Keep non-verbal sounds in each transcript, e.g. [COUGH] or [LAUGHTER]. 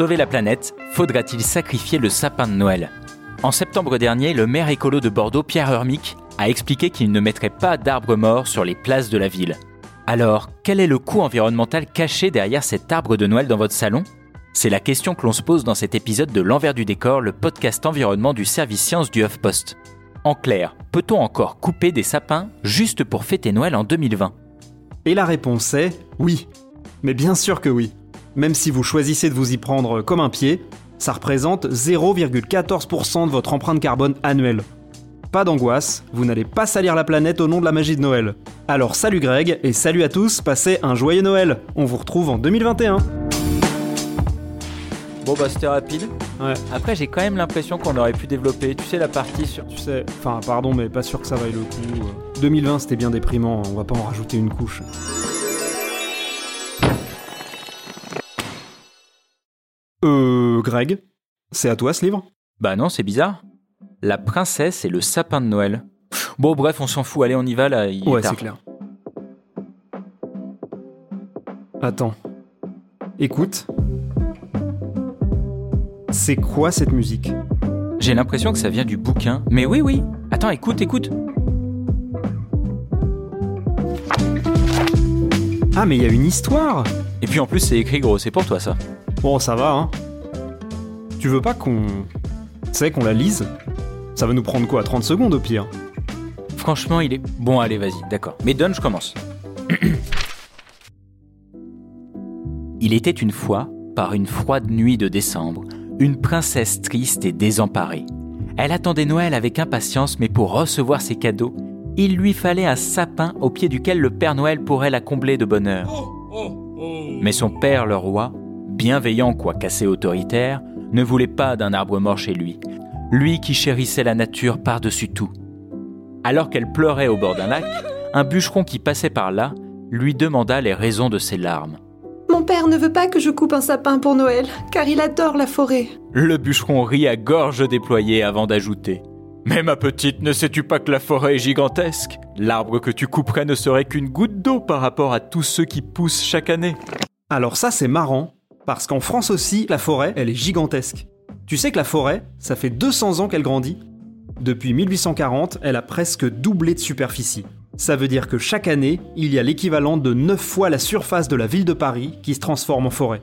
sauver la planète, faudra-t-il sacrifier le sapin de Noël? En septembre dernier, le maire écolo de Bordeaux, Pierre Hermic, a expliqué qu'il ne mettrait pas d'arbres morts sur les places de la ville. Alors, quel est le coût environnemental caché derrière cet arbre de Noël dans votre salon? C'est la question que l'on se pose dans cet épisode de L'envers du décor, le podcast environnement du service science du HuffPost. En clair, peut-on encore couper des sapins juste pour fêter Noël en 2020 Et la réponse est oui. Mais bien sûr que oui. Même si vous choisissez de vous y prendre comme un pied, ça représente 0,14% de votre empreinte carbone annuelle. Pas d'angoisse, vous n'allez pas salir la planète au nom de la magie de Noël. Alors salut Greg et salut à tous, passez un joyeux Noël. On vous retrouve en 2021. Bon bah c'était rapide. Ouais. Après j'ai quand même l'impression qu'on aurait pu développer, tu sais, la partie sur... Tu sais, enfin pardon mais pas sûr que ça vaille le coup. Euh, 2020 c'était bien déprimant, on va pas en rajouter une couche. Euh Greg, c'est à toi ce livre? Bah non, c'est bizarre. La princesse et le sapin de Noël. Bon bref, on s'en fout, allez on y va là. il Ouais, c'est clair. Attends. Écoute. C'est quoi cette musique? J'ai l'impression que ça vient du bouquin. Mais oui, oui. Attends, écoute, écoute. Ah mais il y a une histoire Et puis en plus c'est écrit gros, c'est pour toi ça. Bon, ça va, hein. Tu veux pas qu'on... Tu sais, qu'on la lise? Ça va nous prendre quoi 30 secondes au pire? Franchement, il est... Bon, allez, vas-y, d'accord. Mais donne, je commence. [CLEARS THROAT] il était une fois, par une froide nuit de décembre, une princesse triste et désemparée. Elle attendait Noël avec impatience, mais pour recevoir ses cadeaux, il lui fallait un sapin au pied duquel le Père Noël pourrait la combler de bonheur. Mais son père, le roi, bienveillant quoique assez autoritaire, ne voulait pas d'un arbre mort chez lui, lui qui chérissait la nature par-dessus tout. Alors qu'elle pleurait au bord d'un lac, un bûcheron qui passait par là lui demanda les raisons de ses larmes. Mon père ne veut pas que je coupe un sapin pour Noël, car il adore la forêt. Le bûcheron rit à gorge déployée avant d'ajouter Mais ma petite, ne sais-tu pas que la forêt est gigantesque? L'arbre que tu couperais ne serait qu'une goutte d'eau par rapport à tous ceux qui poussent chaque année. Alors ça c'est marrant, parce qu'en France aussi, la forêt, elle est gigantesque. Tu sais que la forêt, ça fait 200 ans qu'elle grandit Depuis 1840, elle a presque doublé de superficie. Ça veut dire que chaque année, il y a l'équivalent de 9 fois la surface de la ville de Paris qui se transforme en forêt.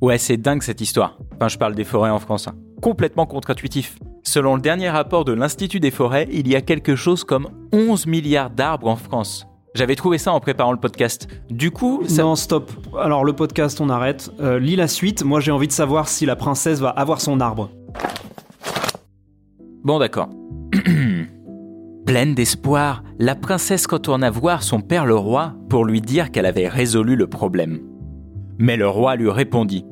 Ouais, c'est dingue cette histoire. Enfin, je parle des forêts en France. hein. Complètement contre-intuitif. Selon le dernier rapport de l'Institut des forêts, il y a quelque chose comme 11 milliards d'arbres en France. J'avais trouvé ça en préparant le podcast. Du coup, ça... Non, stop. Alors le podcast, on arrête. Euh, lis la suite, moi j'ai envie de savoir si la princesse va avoir son arbre. Bon, d'accord. [CLEARS THROAT] Pleine d'espoir, la princesse retourna voir son père le roi pour lui dire qu'elle avait résolu le problème. Mais le roi lui répondit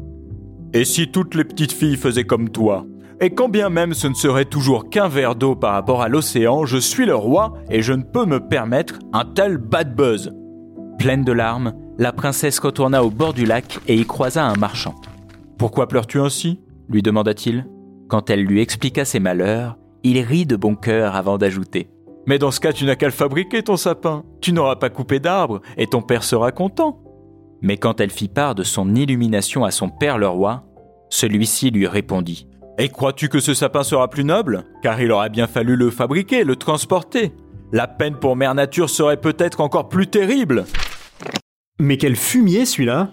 Et si toutes les petites filles faisaient comme toi? Et quand bien même ce ne serait toujours qu'un verre d'eau par rapport à l'océan, je suis le roi et je ne peux me permettre un tel bad buzz. Pleine de larmes, la princesse retourna au bord du lac et y croisa un marchand. Pourquoi pleures-tu ainsi? lui demanda-t-il. Quand elle lui expliqua ses malheurs, il rit de bon cœur avant d'ajouter Mais dans ce cas, tu n'as qu'à le fabriquer, ton sapin. Tu n'auras pas coupé d'arbre, et ton père sera content. Mais quand elle fit part de son illumination à son père le roi, celui-ci lui répondit Et crois-tu que ce sapin sera plus noble? Car il aurait bien fallu le fabriquer, le transporter. La peine pour Mère Nature serait peut-être encore plus terrible. Mais quel fumier celui-là?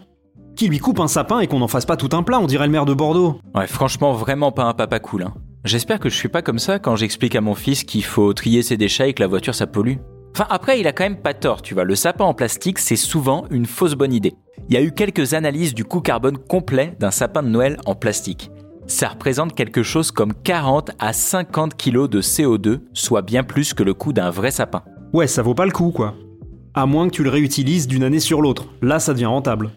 Qui lui coupe un sapin et qu'on n'en fasse pas tout un plat, on dirait le maire de Bordeaux. Ouais, franchement, vraiment pas un papa cool. Hein. J'espère que je suis pas comme ça quand j'explique à mon fils qu'il faut trier ses déchets et que la voiture ça pollue. Enfin, après, il a quand même pas tort, tu vois. Le sapin en plastique, c'est souvent une fausse bonne idée. Il y a eu quelques analyses du coût carbone complet d'un sapin de Noël en plastique. Ça représente quelque chose comme 40 à 50 kg de CO2, soit bien plus que le coût d'un vrai sapin. Ouais, ça vaut pas le coup, quoi. À moins que tu le réutilises d'une année sur l'autre. Là, ça devient rentable.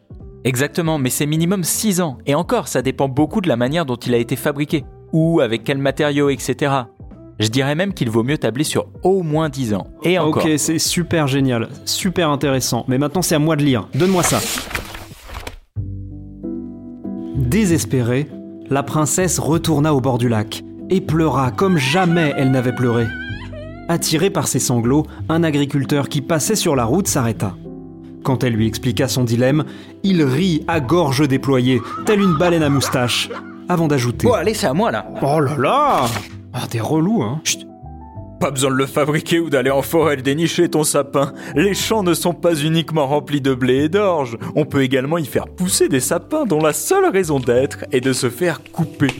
Exactement, mais c'est minimum 6 ans. Et encore, ça dépend beaucoup de la manière dont il a été fabriqué. Ou avec quel matériau, etc. Je dirais même qu'il vaut mieux tabler sur au moins 10 ans. Et encore. Ok, c'est super génial, super intéressant. Mais maintenant, c'est à moi de lire. Donne-moi ça. Désespérée, la princesse retourna au bord du lac et pleura comme jamais elle n'avait pleuré. Attiré par ses sanglots, un agriculteur qui passait sur la route s'arrêta. Quand elle lui expliqua son dilemme, il rit à gorge déployée, telle une baleine à moustache, avant d'ajouter Bon, allez, c'est à moi là. Oh là là Ah, t'es relou, hein Chut. Pas besoin de le fabriquer ou d'aller en forêt dénicher ton sapin. Les champs ne sont pas uniquement remplis de blé et d'orge. On peut également y faire pousser des sapins dont la seule raison d'être est de se faire couper.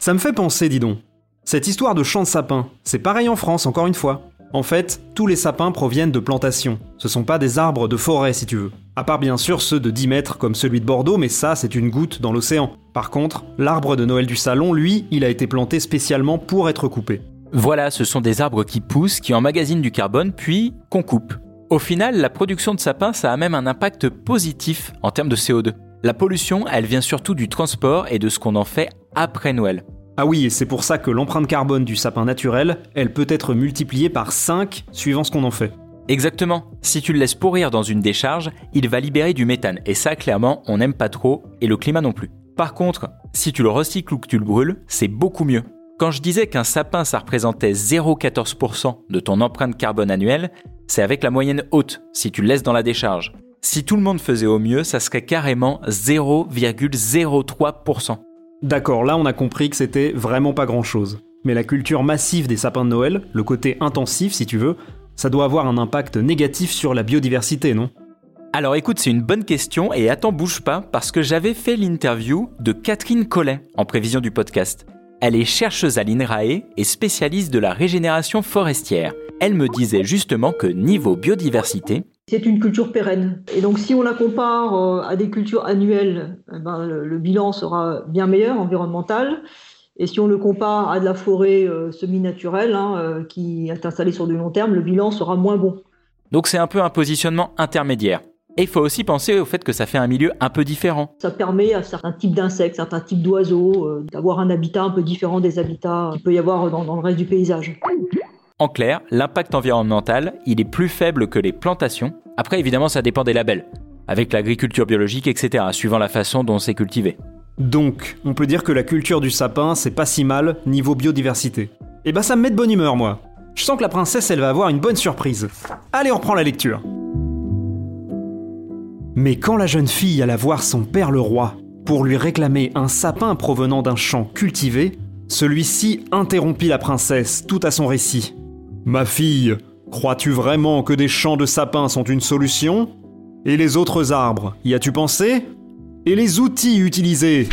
Ça me fait penser, dis donc. Cette histoire de champ de sapins, c'est pareil en France, encore une fois. En fait, tous les sapins proviennent de plantations. Ce sont pas des arbres de forêt, si tu veux. À part bien sûr ceux de 10 mètres comme celui de Bordeaux, mais ça, c'est une goutte dans l'océan. Par contre, l'arbre de Noël du salon, lui, il a été planté spécialement pour être coupé. Voilà, ce sont des arbres qui poussent, qui emmagasinent du carbone, puis qu'on coupe. Au final, la production de sapins, ça a même un impact positif en termes de CO2. La pollution, elle vient surtout du transport et de ce qu'on en fait après Noël. Ah oui, et c'est pour ça que l'empreinte carbone du sapin naturel, elle peut être multipliée par 5 suivant ce qu'on en fait. Exactement. Si tu le laisses pourrir dans une décharge, il va libérer du méthane. Et ça, clairement, on n'aime pas trop, et le climat non plus. Par contre, si tu le recycles ou que tu le brûles, c'est beaucoup mieux. Quand je disais qu'un sapin, ça représentait 0,14% de ton empreinte carbone annuelle, c'est avec la moyenne haute, si tu le laisses dans la décharge. Si tout le monde faisait au mieux, ça serait carrément 0,03%. D'accord, là on a compris que c'était vraiment pas grand chose. Mais la culture massive des sapins de Noël, le côté intensif si tu veux, ça doit avoir un impact négatif sur la biodiversité, non? Alors écoute, c'est une bonne question et attends, bouge pas, parce que j'avais fait l'interview de Catherine Collet en prévision du podcast. Elle est chercheuse à l'INRAE et spécialiste de la régénération forestière. Elle me disait justement que niveau biodiversité, c'est une culture pérenne. Et donc, si on la compare euh, à des cultures annuelles, eh ben, le, le bilan sera bien meilleur environnemental. Et si on le compare à de la forêt euh, semi-naturelle hein, euh, qui est installée sur du long terme, le bilan sera moins bon. donc c'est un peu un positionnement intermédiaire. Et il faut aussi penser au fait que ça fait un milieu un peu différent. Ça permet à certains types d'insectes, certains types d'oiseaux euh, d'avoir un habitat un peu différent des habitats qu'il peut y avoir dans, dans le reste du paysage. En clair, l'impact environnemental, il est plus faible que les plantations. Après, évidemment, ça dépend des labels, avec l'agriculture biologique, etc., suivant la façon dont c'est cultivé. Donc, on peut dire que la culture du sapin, c'est pas si mal niveau biodiversité. Et bah ça me met de bonne humeur, moi. Je sens que la princesse, elle va avoir une bonne surprise. Allez, on reprend la lecture. Mais quand la jeune fille alla voir son père le roi pour lui réclamer un sapin provenant d'un champ cultivé, celui-ci interrompit la princesse tout à son récit. Ma fille, crois-tu vraiment que des champs de sapins sont une solution? Et les autres arbres, y as-tu pensé? Et les outils utilisés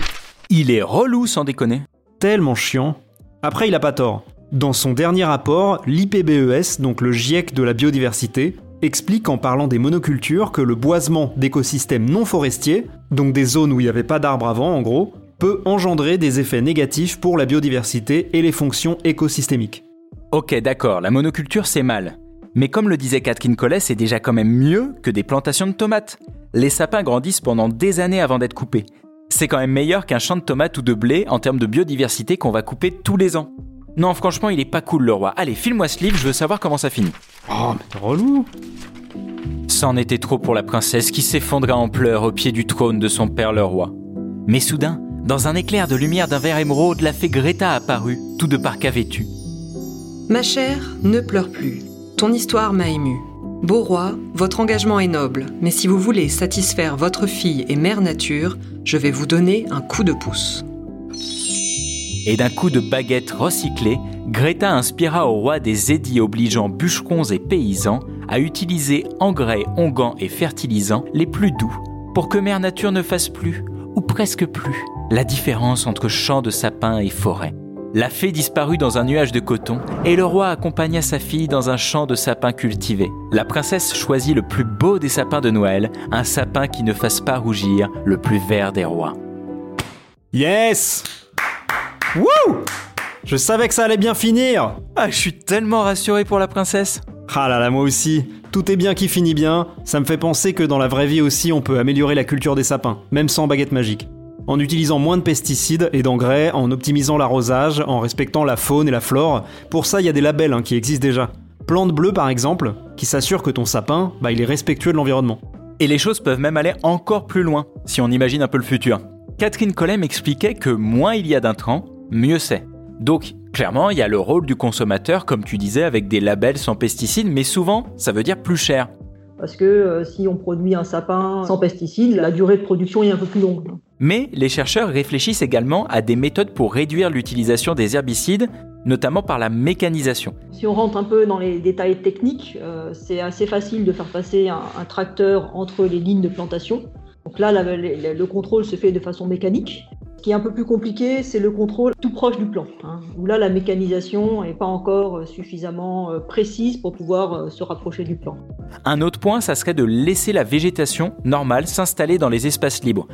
Il est relou sans déconner. Tellement chiant. Après, il a pas tort. Dans son dernier rapport, l'IPBES, donc le GIEC de la biodiversité, explique en parlant des monocultures que le boisement d'écosystèmes non forestiers, donc des zones où il n'y avait pas d'arbres avant en gros, peut engendrer des effets négatifs pour la biodiversité et les fonctions écosystémiques. Ok, d'accord, la monoculture c'est mal. Mais comme le disait Catherine Collet, c'est déjà quand même mieux que des plantations de tomates. Les sapins grandissent pendant des années avant d'être coupés. C'est quand même meilleur qu'un champ de tomates ou de blé en termes de biodiversité qu'on va couper tous les ans. Non, franchement, il est pas cool le roi. Allez, file-moi ce livre, je veux savoir comment ça finit. Oh, mais t'es relou C'en était trop pour la princesse qui s'effondra en pleurs au pied du trône de son père le roi. Mais soudain, dans un éclair de lumière d'un verre émeraude, la fée Greta apparut, tout de parka vêtue. Ma chère, ne pleure plus. Ton histoire m'a émue. Beau roi, votre engagement est noble, mais si vous voulez satisfaire votre fille et mère nature, je vais vous donner un coup de pouce. Et d'un coup de baguette recyclée, Greta inspira au roi des édits obligeant bûcherons et paysans à utiliser engrais, onguents et fertilisants les plus doux pour que Mère Nature ne fasse plus, ou presque plus, la différence entre champs de sapins et forêts. La fée disparut dans un nuage de coton et le roi accompagna sa fille dans un champ de sapins cultivés. La princesse choisit le plus beau des sapins de Noël, un sapin qui ne fasse pas rougir le plus vert des rois. Yes Wouh Je savais que ça allait bien finir Ah, je suis tellement rassuré pour la princesse. Ah là là, moi aussi. Tout est bien qui finit bien. Ça me fait penser que dans la vraie vie aussi, on peut améliorer la culture des sapins, même sans baguette magique. En utilisant moins de pesticides et d'engrais, en optimisant l'arrosage, en respectant la faune et la flore. Pour ça, il y a des labels hein, qui existent déjà. Plante bleue par exemple, qui s'assure que ton sapin, bah, il est respectueux de l'environnement. Et les choses peuvent même aller encore plus loin, si on imagine un peu le futur. Catherine Collet m'expliquait que moins il y a d'intrants, mieux c'est. Donc, clairement, il y a le rôle du consommateur, comme tu disais, avec des labels sans pesticides, mais souvent, ça veut dire plus cher. Parce que euh, si on produit un sapin sans pesticides, la durée de production est un peu plus longue. Mais les chercheurs réfléchissent également à des méthodes pour réduire l'utilisation des herbicides, notamment par la mécanisation. Si on rentre un peu dans les détails techniques, euh, c'est assez facile de faire passer un, un, tracteur entre les lignes de plantation. Donc là, la, le contrôle se fait de façon mécanique. Ce qui est un peu plus compliqué, c'est le contrôle tout proche du plan, hein, où là la mécanisation n'est pas encore suffisamment euh, précise pour pouvoir euh, se rapprocher du plan. Un autre point, ça serait de laisser la végétation normale s'installer dans les espaces libres.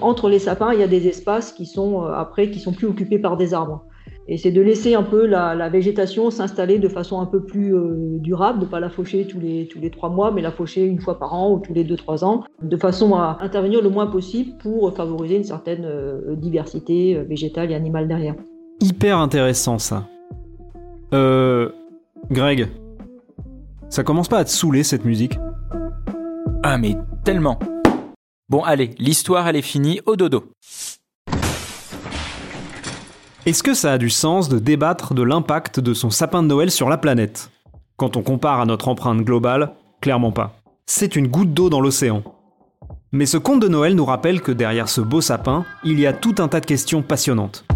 Entre les sapins, il y a des espaces qui sont euh, après qui sont plus occupés par des arbres. Et c'est de laisser un peu la, la végétation s'installer de façon un peu plus euh, durable, de ne pas la faucher tous les, tous les trois mois, mais la faucher une fois par an ou tous les deux, trois ans, de façon à intervenir le moins possible pour favoriser une certaine euh, diversité euh, végétale et animale derrière. Hyper intéressant ça. Euh. Greg, ça commence pas à te saouler cette musique? Ah mais tellement Bon allez, l'histoire elle est finie, au dodo Est-ce que ça a du sens de débattre de l'impact de son sapin de Noël sur la planète? Quand on compare à notre empreinte globale, clairement pas. C'est une goutte d'eau dans l'océan. Mais ce conte de Noël nous rappelle que derrière ce beau sapin, il y a tout un tas de questions passionnantes.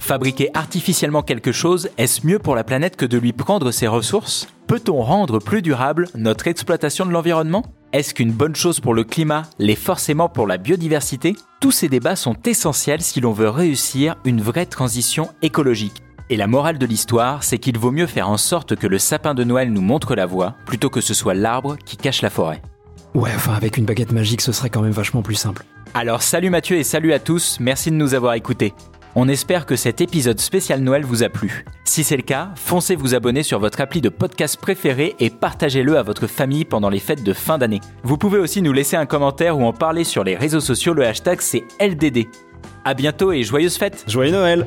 Fabriquer artificiellement quelque chose, est-ce mieux pour la planète que de lui prendre ses ressources? Peut-on rendre plus durable notre exploitation de l'environnement? Est-ce qu'une bonne chose pour le climat l'est forcément pour la biodiversité? Tous ces débats sont essentiels si l'on veut réussir une vraie transition écologique. Et la morale de l'histoire, c'est qu'il vaut mieux faire en sorte que le sapin de Noël nous montre la voie, plutôt que ce soit l'arbre qui cache la forêt. Ouais, enfin avec une baguette magique, ce serait quand même vachement plus simple. Alors salut Mathieu et salut à tous, merci de nous avoir écoutés. On espère que cet épisode spécial Noël vous a plu. Si c'est le cas, foncez vous abonner sur votre appli de podcast préféré et partagez-le à votre famille pendant les fêtes de fin d'année. Vous pouvez aussi nous laisser un commentaire ou en parler sur les réseaux sociaux, le hashtag c'est LDD. À bientôt et joyeuses fêtes Joyeux Noël